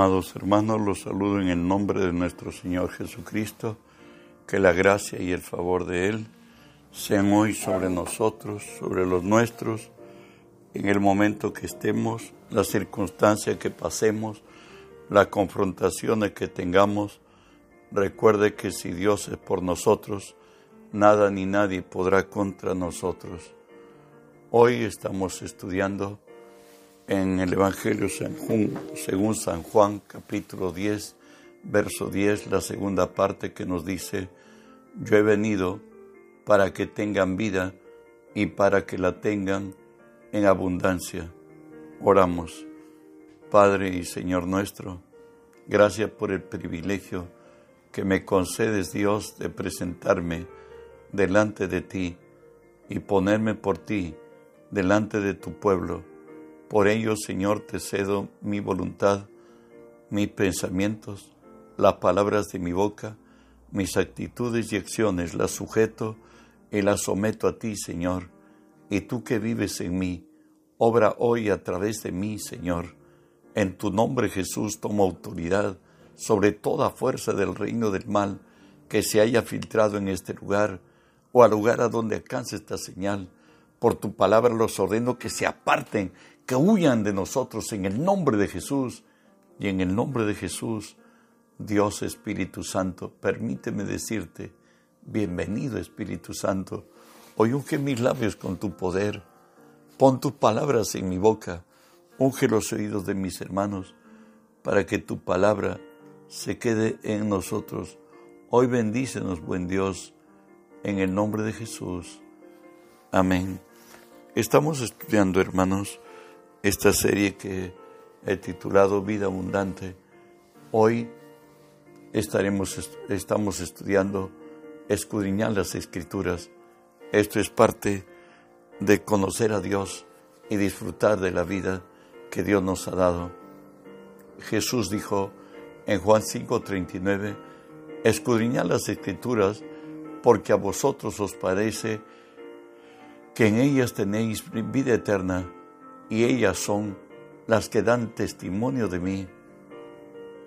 Amados hermanos, los saludo en el nombre de nuestro Señor Jesucristo, que la gracia y el favor de Él sean hoy sobre nosotros, sobre los nuestros, en el momento que estemos, la circunstancia que pasemos, la confrontación que tengamos. Recuerde que si Dios es por nosotros, nada ni nadie podrá contra nosotros. Hoy estamos estudiando en el Evangelio según San Juan capítulo 10, verso 10, la segunda parte que nos dice, yo he venido para que tengan vida y para que la tengan en abundancia. Oramos. Padre y Señor nuestro, gracias por el privilegio que me concedes Dios de presentarme delante de ti y ponerme por ti delante de tu pueblo por ello, Señor, te cedo mi voluntad, mis pensamientos, las palabras de mi boca, mis actitudes y acciones, las sujeto y las someto a ti, Señor. Y tú que vives en mí, obra hoy a través de mí, Señor. En tu nombre, Jesús, tomo autoridad sobre toda fuerza del reino del mal que se haya filtrado en este lugar o al lugar a donde alcance esta señal. Por tu palabra los ordeno que se aparten, que huyan de nosotros en el nombre de Jesús. Y en el nombre de Jesús, Dios Espíritu Santo, permíteme decirte, bienvenido Espíritu Santo, hoy unge mis labios con tu poder, pon tus palabras en mi boca, unge los oídos de mis hermanos, para que tu palabra se quede en nosotros. Hoy bendícenos, buen Dios, en el nombre de Jesús. Amén. Estamos estudiando, hermanos, esta serie que he titulado Vida Abundante. Hoy estaremos, estamos estudiando escudriñar las escrituras. Esto es parte de conocer a Dios y disfrutar de la vida que Dios nos ha dado. Jesús dijo en Juan 5:39, escudriñad las escrituras porque a vosotros os parece que en ellas tenéis vida eterna y ellas son las que dan testimonio de mí.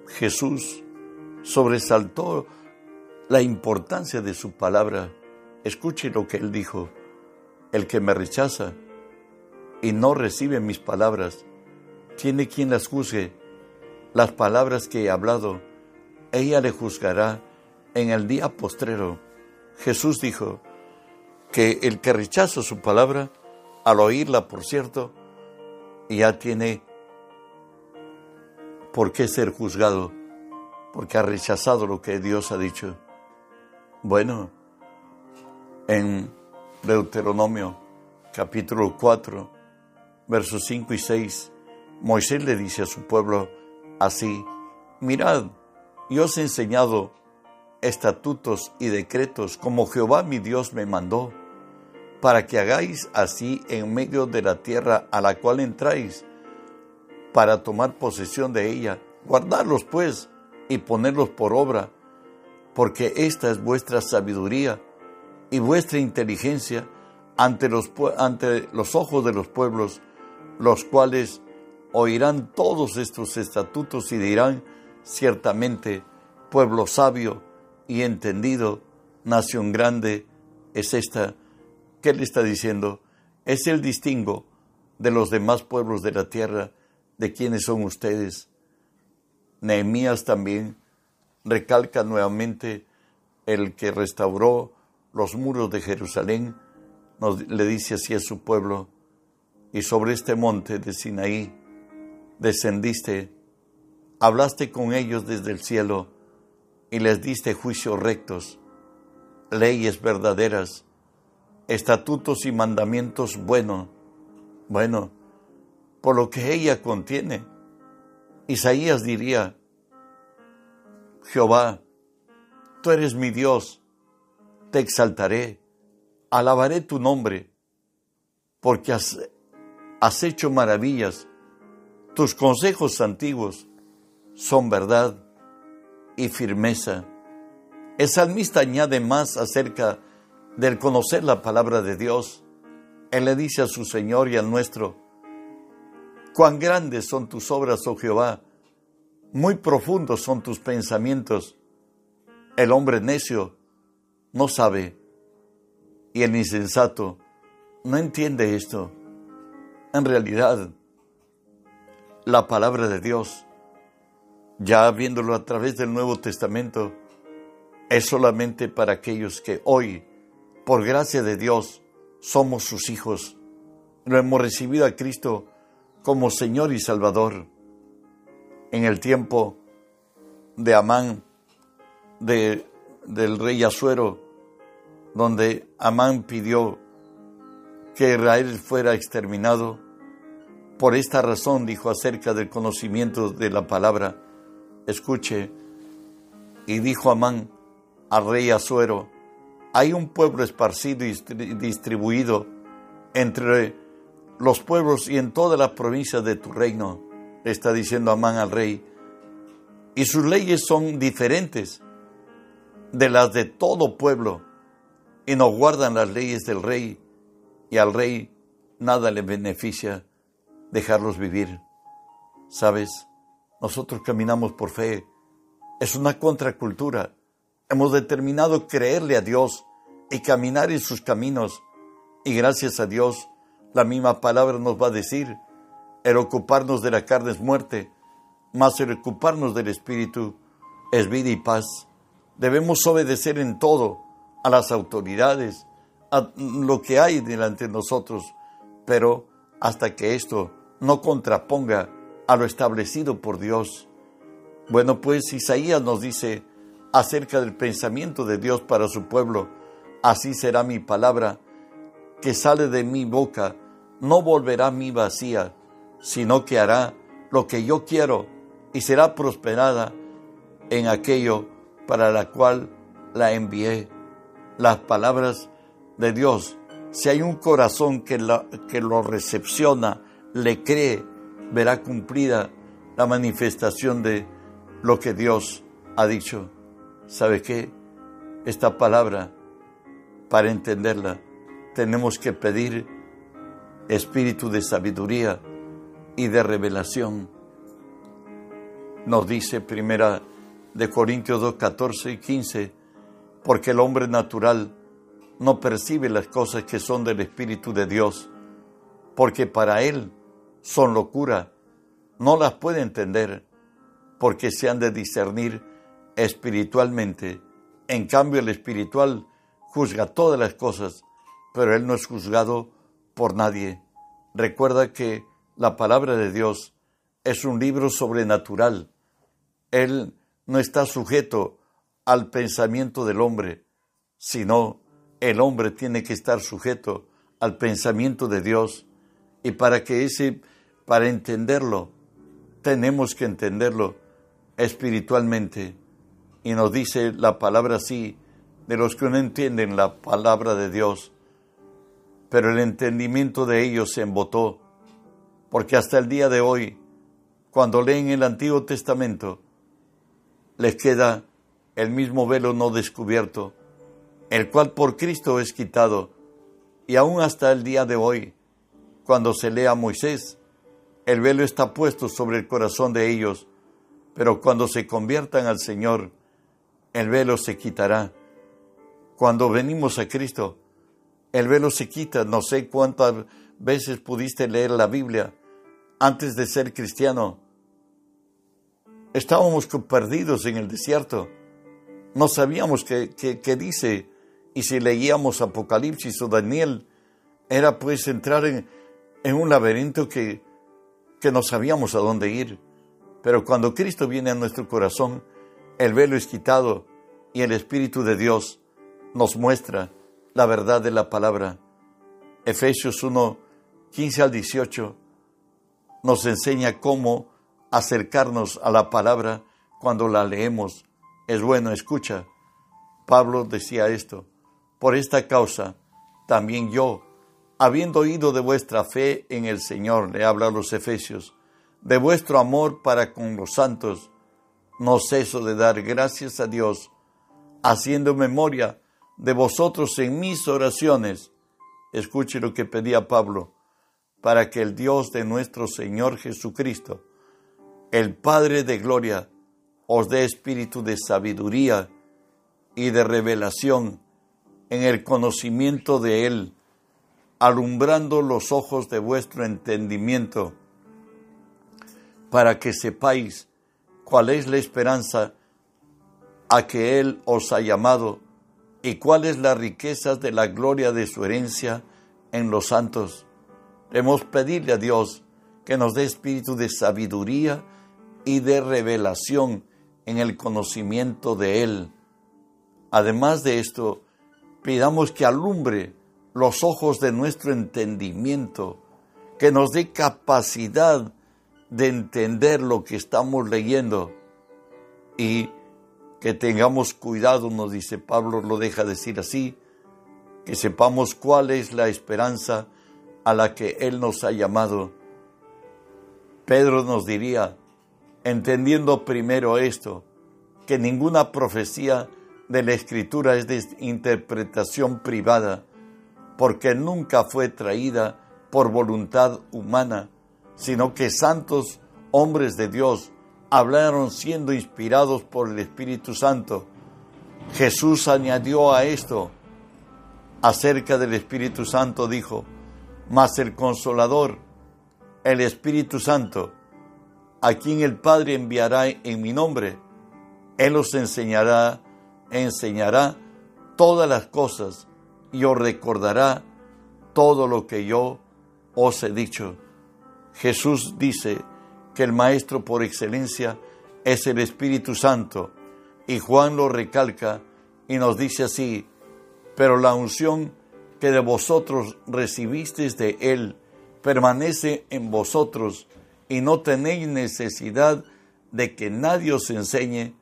Jesús sobresaltó la importancia de su palabra. Escuche lo que él dijo. El que me rechaza y no recibe mis palabras, tiene quien las juzgue. Las palabras que he hablado, ella le juzgará en el día postrero. Jesús dijo que el que rechaza su palabra, al oírla, por cierto, ya tiene por qué ser juzgado, porque ha rechazado lo que Dios ha dicho. Bueno, en Deuteronomio capítulo 4, versos 5 y 6, Moisés le dice a su pueblo así, mirad, yo os he enseñado estatutos y decretos como Jehová mi Dios me mandó para que hagáis así en medio de la tierra a la cual entráis, para tomar posesión de ella. Guardarlos pues y ponerlos por obra, porque esta es vuestra sabiduría y vuestra inteligencia ante los, ante los ojos de los pueblos, los cuales oirán todos estos estatutos y dirán, ciertamente, pueblo sabio y entendido, nación grande es esta ¿Qué le está diciendo? Es el distingo de los demás pueblos de la tierra, de quienes son ustedes. Nehemías también recalca nuevamente el que restauró los muros de Jerusalén, le dice así a su pueblo, y sobre este monte de Sinaí descendiste, hablaste con ellos desde el cielo y les diste juicios rectos, leyes verdaderas, estatutos y mandamientos buenos, bueno, por lo que ella contiene. Isaías diría, Jehová, tú eres mi Dios, te exaltaré, alabaré tu nombre, porque has, has hecho maravillas, tus consejos antiguos son verdad y firmeza. El salmista añade más acerca del conocer la palabra de Dios, Él le dice a su Señor y al nuestro, cuán grandes son tus obras, oh Jehová, Muy profundos son tus pensamientos. El hombre necio no sabe y el insensato no entiende esto. En realidad, la palabra de Dios, ya viéndolo a través del Nuevo Testamento, es solamente para aquellos que hoy, por gracia de Dios, somos sus hijos. Lo hemos recibido a Cristo como Señor y Salvador en el tiempo de Amán, de, del rey Azuero, donde Amán pidió que Israel fuera exterminado. Por esta razón dijo acerca del conocimiento de la palabra, escuche, y dijo Amán al rey Azuero, hay un pueblo esparcido y distribuido entre los pueblos y en todas las provincias de tu reino está diciendo Amán al rey, y sus leyes son diferentes de las de todo pueblo, y no guardan las leyes del rey, y al rey nada le beneficia dejarlos vivir. ¿Sabes? Nosotros caminamos por fe. Es una contracultura. Hemos determinado creerle a Dios y caminar en sus caminos. Y gracias a Dios, la misma palabra nos va a decir, el ocuparnos de la carne es muerte, mas el ocuparnos del Espíritu es vida y paz. Debemos obedecer en todo a las autoridades, a lo que hay delante de nosotros, pero hasta que esto no contraponga a lo establecido por Dios. Bueno, pues Isaías nos dice acerca del pensamiento de Dios para su pueblo, así será mi palabra que sale de mi boca, no volverá a mí vacía, sino que hará lo que yo quiero y será prosperada en aquello para la cual la envié. Las palabras de Dios, si hay un corazón que, que lo recepciona, le cree, verá cumplida la manifestación de lo que Dios ha dicho. ¿Sabe qué? Esta palabra, para entenderla, tenemos que pedir espíritu de sabiduría y de revelación. Nos dice primera de Corintios 2, 14 y 15, porque el hombre natural no percibe las cosas que son del Espíritu de Dios, porque para él son locura, no las puede entender, porque se han de discernir espiritualmente. En cambio, el espiritual juzga todas las cosas, pero él no es juzgado por nadie. Recuerda que la palabra de Dios es un libro sobrenatural. Él no está sujeto al pensamiento del hombre, sino el hombre tiene que estar sujeto al pensamiento de Dios. Y para que ese, para entenderlo, tenemos que entenderlo espiritualmente. Y nos dice la palabra así, de los que no entienden la palabra de Dios. Pero el entendimiento de ellos se embotó porque hasta el día de hoy, cuando leen el Antiguo Testamento, les queda el mismo velo no descubierto, el cual por Cristo es quitado, y aún hasta el día de hoy, cuando se lee a Moisés, el velo está puesto sobre el corazón de ellos, pero cuando se conviertan al Señor, el velo se quitará. Cuando venimos a Cristo, el velo se quita. No sé cuántas veces pudiste leer la Biblia, antes de ser cristiano, estábamos perdidos en el desierto. No sabíamos qué, dice. Y si leíamos Apocalipsis o Daniel, era pues entrar en, un laberinto que, que no sabíamos a dónde ir. Pero cuando Cristo viene a nuestro corazón, el velo es quitado y el Espíritu de Dios nos muestra la verdad de la palabra. Efesios 1, 15 al 18 nos enseña cómo acercarnos a la palabra cuando la leemos. Es bueno, escucha. Pablo decía esto, por esta causa también yo, habiendo oído de vuestra fe en el Señor, le habla a los Efesios, de vuestro amor para con los santos, no ceso de dar gracias a Dios, haciendo memoria de vosotros en mis oraciones. Escuche lo que pedía Pablo para que el Dios de nuestro Señor Jesucristo, el Padre de gloria os dé espíritu de sabiduría y de revelación en el conocimiento de Él, alumbrando los ojos de vuestro entendimiento, para que sepáis cuál es la esperanza a que Él os ha llamado y cuáles las riquezas de la gloria de su herencia en los santos. Debemos pedirle a Dios que nos dé espíritu de sabiduría y de revelación en el conocimiento de Él. Además de esto, pidamos que alumbre los ojos de nuestro entendimiento, que nos dé capacidad de entender lo que estamos leyendo y que tengamos cuidado, nos dice Pablo, lo deja decir así, que sepamos cuál es la esperanza a la que Él nos ha llamado. Pedro nos diría, entendiendo primero esto, que ninguna profecía de la Escritura es de interpretación privada, porque nunca fue traída por voluntad humana, sino que santos hombres de Dios hablaron siendo inspirados por el Espíritu Santo. Jesús añadió a esto, acerca del Espíritu Santo, dijo, mas el consolador, el Espíritu Santo, a quien el Padre enviará en mi nombre, Él os enseñará, enseñará todas las cosas y os recordará todo lo que yo os he dicho. Jesús dice, que el Maestro por excelencia es el Espíritu Santo. Y Juan lo recalca y nos dice así, pero la unción que de vosotros recibisteis de Él permanece en vosotros y no tenéis necesidad de que nadie os enseñe,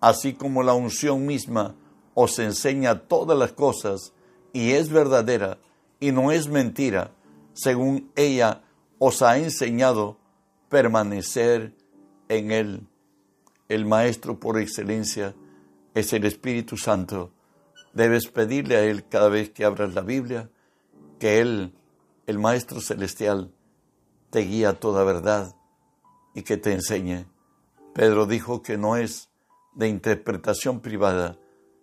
así como la unción misma os enseña todas las cosas y es verdadera y no es mentira, según ella os ha enseñado permanecer en Él. El Maestro por excelencia es el Espíritu Santo. Debes pedirle a Él cada vez que abras la Biblia que Él, el Maestro Celestial, te guía a toda verdad y que te enseñe. Pedro dijo que no es de interpretación privada,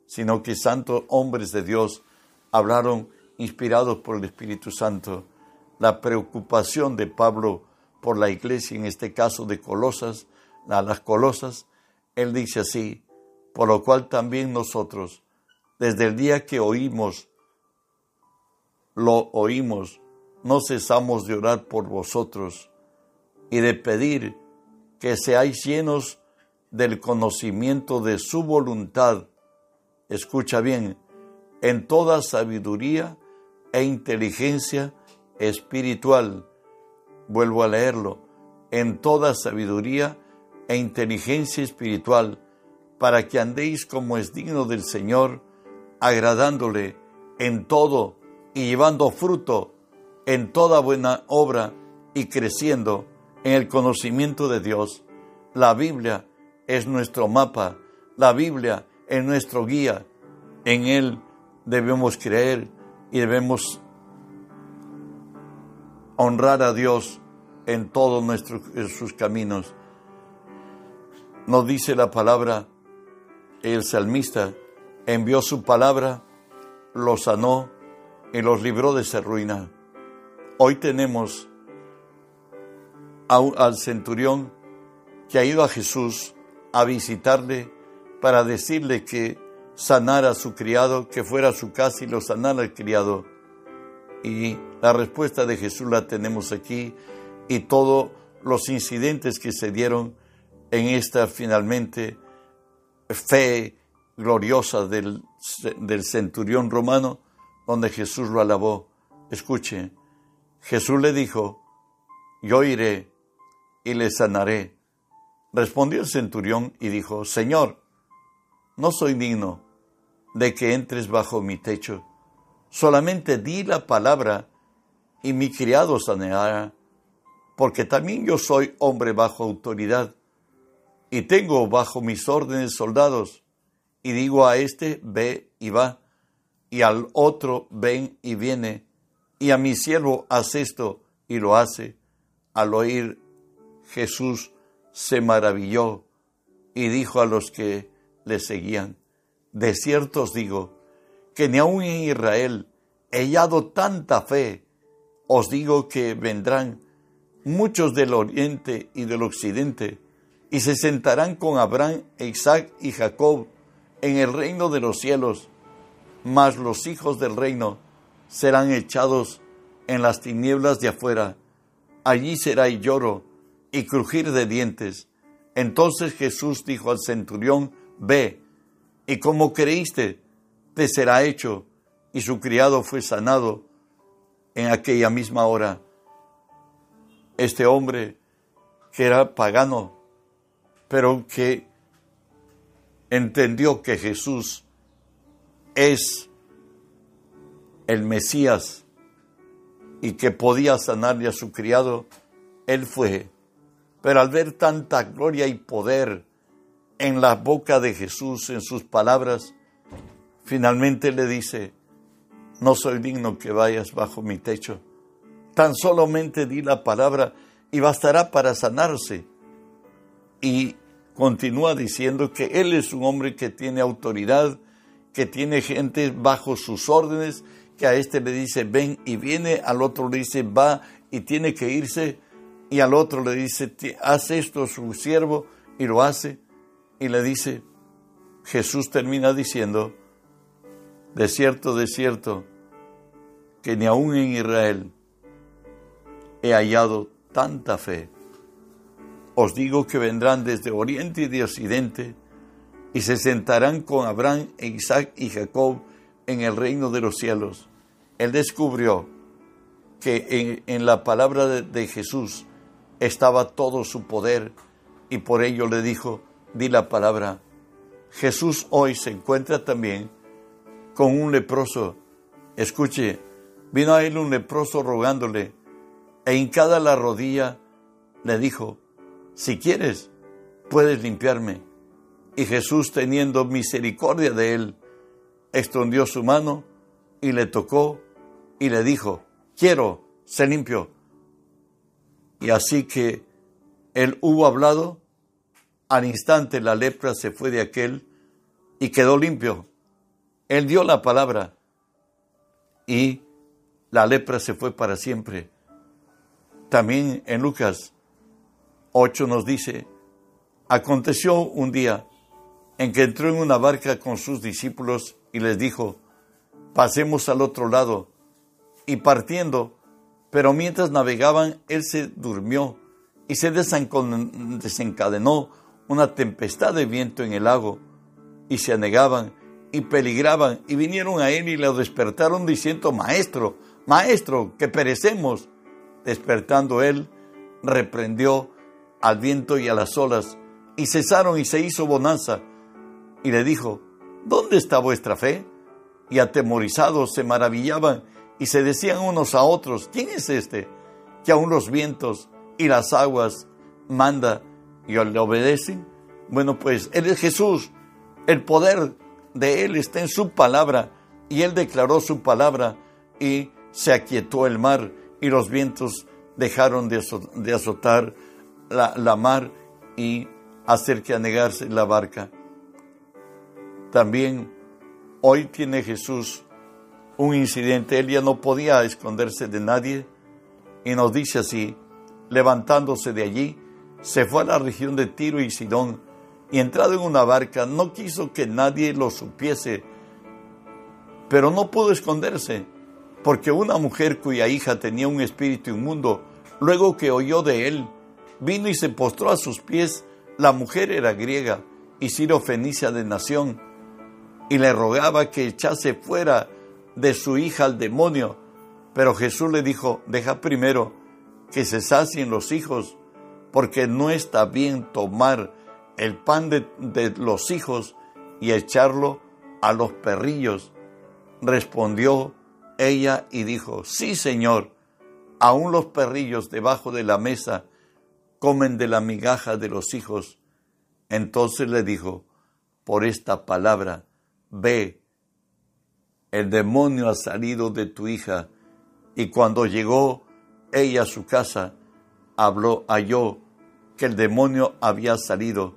sino que santos hombres de Dios hablaron inspirados por el Espíritu Santo. La preocupación de Pablo por la iglesia, en este caso de Colosas, a las Colosas, él dice así, por lo cual también nosotros, desde el día que oímos, lo oímos, no cesamos de orar por vosotros y de pedir que seáis llenos del conocimiento de su voluntad. Escucha bien, en toda sabiduría e inteligencia espiritual vuelvo a leerlo, en toda sabiduría e inteligencia espiritual, para que andéis como es digno del Señor, agradándole en todo y llevando fruto en toda buena obra y creciendo en el conocimiento de Dios. La Biblia es nuestro mapa, la Biblia es nuestro guía. En Él debemos creer y debemos honrar a Dios en todos nuestros sus caminos. Nos dice la palabra, el salmista envió su palabra, los sanó y los libró de esa ruina. Hoy tenemos al centurión que ha ido a Jesús a visitarle para decirle que sanara a su criado, que fuera a su casa y lo sanara al criado. Y la respuesta de Jesús la tenemos aquí y todos los incidentes que se dieron en esta finalmente fe gloriosa del, del centurión romano, donde Jesús lo alabó. Escuche, Jesús le dijo, yo iré y le sanaré. Respondió el centurión y dijo, Señor, no soy digno de que entres bajo mi techo, solamente di la palabra y mi criado saneará porque también yo soy hombre bajo autoridad y tengo bajo mis órdenes soldados, y digo a este, ve y va, y al otro, ven y viene, y a mi siervo, haz esto, y lo hace. Al oír Jesús se maravilló y dijo a los que le seguían, de cierto os digo, que ni aun en Israel he hallado tanta fe, os digo que vendrán muchos del oriente y del occidente, y se sentarán con Abraham, Isaac y Jacob en el reino de los cielos, mas los hijos del reino serán echados en las tinieblas de afuera. Allí será lloro y crujir de dientes. Entonces Jesús dijo al centurión, Ve, y como creíste, te será hecho. Y su criado fue sanado en aquella misma hora. Este hombre que era pagano, pero que entendió que Jesús es el Mesías y que podía sanarle a su criado, él fue. Pero al ver tanta gloria y poder en la boca de Jesús, en sus palabras, finalmente le dice, no soy digno que vayas bajo mi techo, tan solamente di la palabra y bastará para sanarse. Y continúa diciendo que Él es un hombre que tiene autoridad, que tiene gente bajo sus órdenes, que a este le dice ven y viene, al otro le dice va y tiene que irse, y al otro le dice haz esto su siervo y lo hace, y le dice, Jesús termina diciendo, de cierto, de cierto, que ni aún en Israel he hallado tanta fe. Os digo que vendrán desde oriente y de occidente y se sentarán con Abraham, e Isaac y Jacob en el reino de los cielos. Él descubrió que en, la palabra de, Jesús estaba todo su poder y por ello le dijo, di la palabra. Jesús hoy se encuentra también con un leproso. Escuche, vino a él un leproso rogándole, e hincada la rodilla le dijo, si quieres, puedes limpiarme. Y Jesús, teniendo misericordia de él, extendió su mano y le tocó y le dijo, quiero, se limpio. Y así que él hubo hablado, al instante la lepra se fue de aquel y quedó limpio. Él dio la palabra y la lepra se fue para siempre. También en Lucas 8 nos dice, aconteció un día en que entró en una barca con sus discípulos y les dijo, pasemos al otro lado. Y partiendo, pero mientras navegaban, él se durmió y se desencadenó una tempestad de viento en el lago y se anegaban y peligraban y vinieron a él y le despertaron diciendo, Maestro, Maestro, que perecemos. Despertando él, reprendió al viento y a las olas y cesaron y se hizo bonanza y le dijo, ¿dónde está vuestra fe? Y atemorizados se maravillaban y se decían unos a otros, ¿quién es este que aún los vientos y las aguas manda y le obedecen? Bueno, pues Él es Jesús, el poder de Él está en su palabra y Él declaró su palabra y se aquietó el mar y los vientos dejaron de azotar la, mar y hacer que anegarse la barca. También hoy tiene Jesús un incidente, él ya no podía esconderse de nadie y nos dice así, levantándose de allí, se fue a la región de Tiro y Sidón y entrado en una barca no quiso que nadie lo supiese, pero no pudo esconderse, porque una mujer cuya hija tenía un espíritu inmundo, luego que oyó de él, vino y se postró a sus pies. La mujer era griega y Ciro Fenicia de nación, y le rogaba que echase fuera de su hija al demonio. Pero Jesús le dijo, deja primero que se sacien los hijos, porque no está bien tomar el pan de, de los hijos y echarlo a los perrillos. Respondió ella y dijo, sí, Señor, aún los perrillos debajo de la mesa comen de la migaja de los hijos. Entonces le dijo, por esta palabra, ve, el demonio ha salido de tu hija. Y cuando llegó ella a su casa, habló, halló que el demonio había salido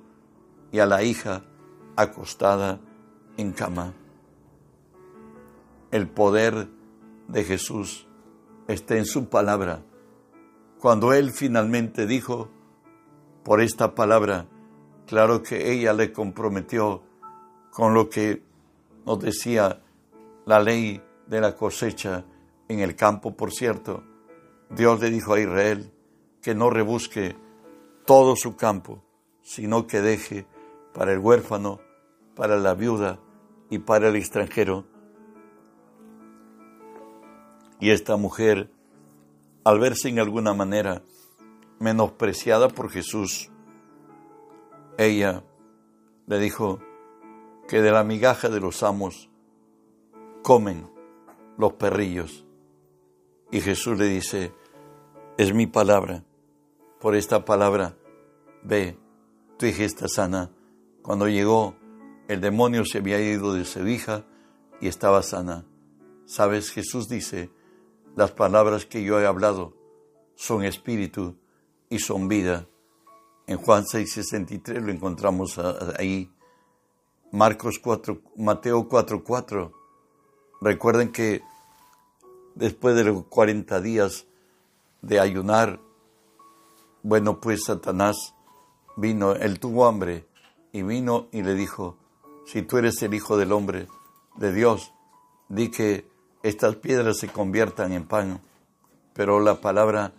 y a la hija acostada en cama. El poder de Jesús está en su palabra. Cuando él finalmente dijo, por esta palabra, claro que ella le comprometió con lo que nos decía la ley de la cosecha en el campo, por cierto. Dios le dijo a Israel que no rebusque todo su campo, sino que deje para el huérfano, para la viuda y para el extranjero. Y esta mujer, al verse en alguna manera menospreciada por Jesús, ella le dijo que de la migaja de los amos comen los perrillos. Y Jesús le dice, es mi palabra, por esta palabra, ve, tu hija está sana. Cuando llegó, el demonio se había ido de su hija y estaba sana. Sabes, Jesús dice, las palabras que yo he hablado son espíritu y son vida. En Juan 6:63 lo encontramos ahí. Marcos 4, Mateo 4:4. Recuerden que después de los 40 días de ayunar, bueno, pues Satanás vino, él tuvo hambre y vino y le dijo, si tú eres el Hijo del Hombre, de Dios, di que estas piedras se conviertan en pan. Pero la palabra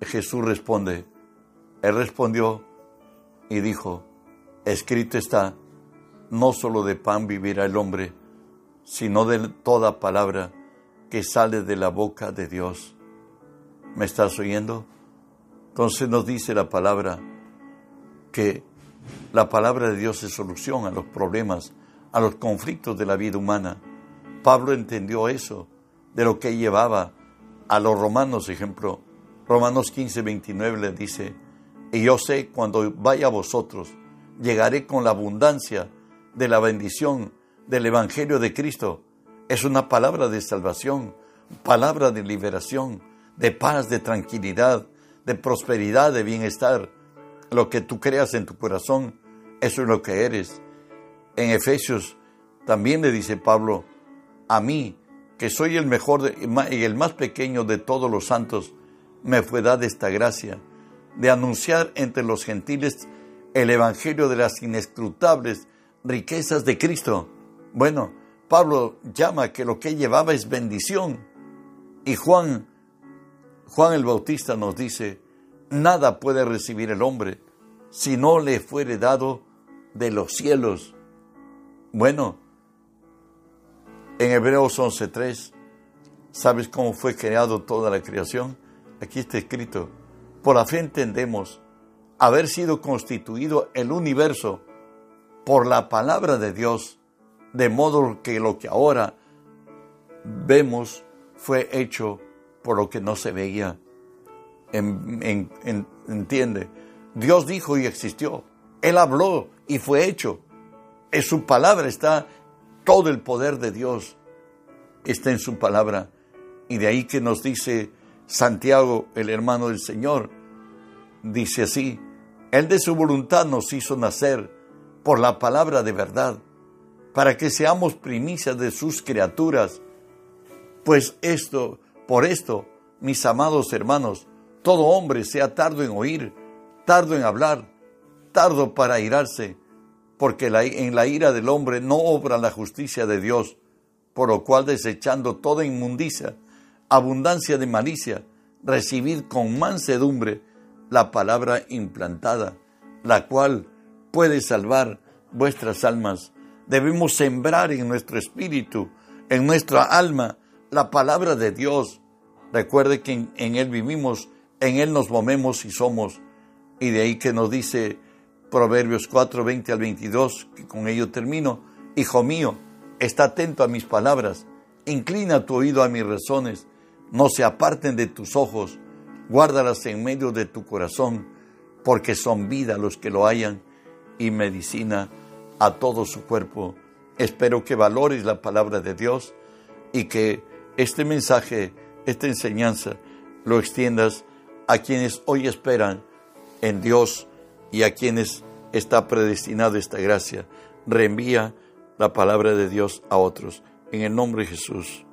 Jesús responde, él respondió y dijo, escrito está, no solo de pan vivirá el hombre, sino de toda palabra que sale de la boca de Dios. ¿Me estás oyendo? Entonces nos dice la palabra que la palabra de Dios es solución a los problemas, a los conflictos de la vida humana. Pablo entendió eso, de lo que llevaba a los romanos, ejemplo. Romanos 15, 29 le dice, y yo sé cuando vaya a vosotros, llegaré con la abundancia de la bendición del Evangelio de Cristo. Es una palabra de salvación, palabra de liberación, de paz, de tranquilidad, de prosperidad, de bienestar. Lo que tú creas en tu corazón, eso es lo que eres. En Efesios también le dice Pablo, a mí, que soy el mejor y el más pequeño de todos los santos, me fue dada esta gracia de anunciar entre los gentiles el Evangelio de las inescrutables riquezas de Cristo. Bueno, Pablo llama que lo que llevaba es bendición. Y Juan, Juan el Bautista nos dice, nada puede recibir el hombre si no le fuere dado de los cielos. Bueno, en Hebreos 11.3, ¿sabes cómo fue creado toda la creación? Aquí está escrito, por la fe entendemos haber sido constituido el universo por la palabra de Dios, de modo que lo que ahora vemos fue hecho por lo que no se veía. Entiende, Dios dijo y existió. Él habló y fue hecho. En su palabra está todo el poder de Dios. Está en su palabra. Y de ahí que nos dice Santiago, el hermano del Señor, dice así, Él de su voluntad nos hizo nacer por la palabra de verdad, para que seamos primicias de sus criaturas. Pues esto, por esto, mis amados hermanos, todo hombre sea tardo en oír, tardo en hablar, tardo para irarse, porque en la ira del hombre no obra la justicia de Dios, por lo cual desechando toda inmundicia, abundancia de malicia, recibid con mansedumbre la palabra implantada, la cual puede salvar vuestras almas. Debemos sembrar en nuestro espíritu, en nuestra alma, la palabra de Dios. Recuerde que en, en Él vivimos, en Él nos movemos y somos. Y de ahí que nos dice Proverbios 4, 20 al 22, que con ello termino, Hijo mío, está atento a mis palabras, inclina tu oído a mis razones, no se aparten de tus ojos, guárdalas en medio de tu corazón, porque son vida los que lo hayan y medicina a todo su cuerpo. Espero que valores la palabra de Dios y que este mensaje, esta enseñanza, lo extiendas a quienes hoy esperan en Dios y a quienes está predestinado esta gracia. Reenvía la palabra de Dios a otros. En el nombre de Jesús.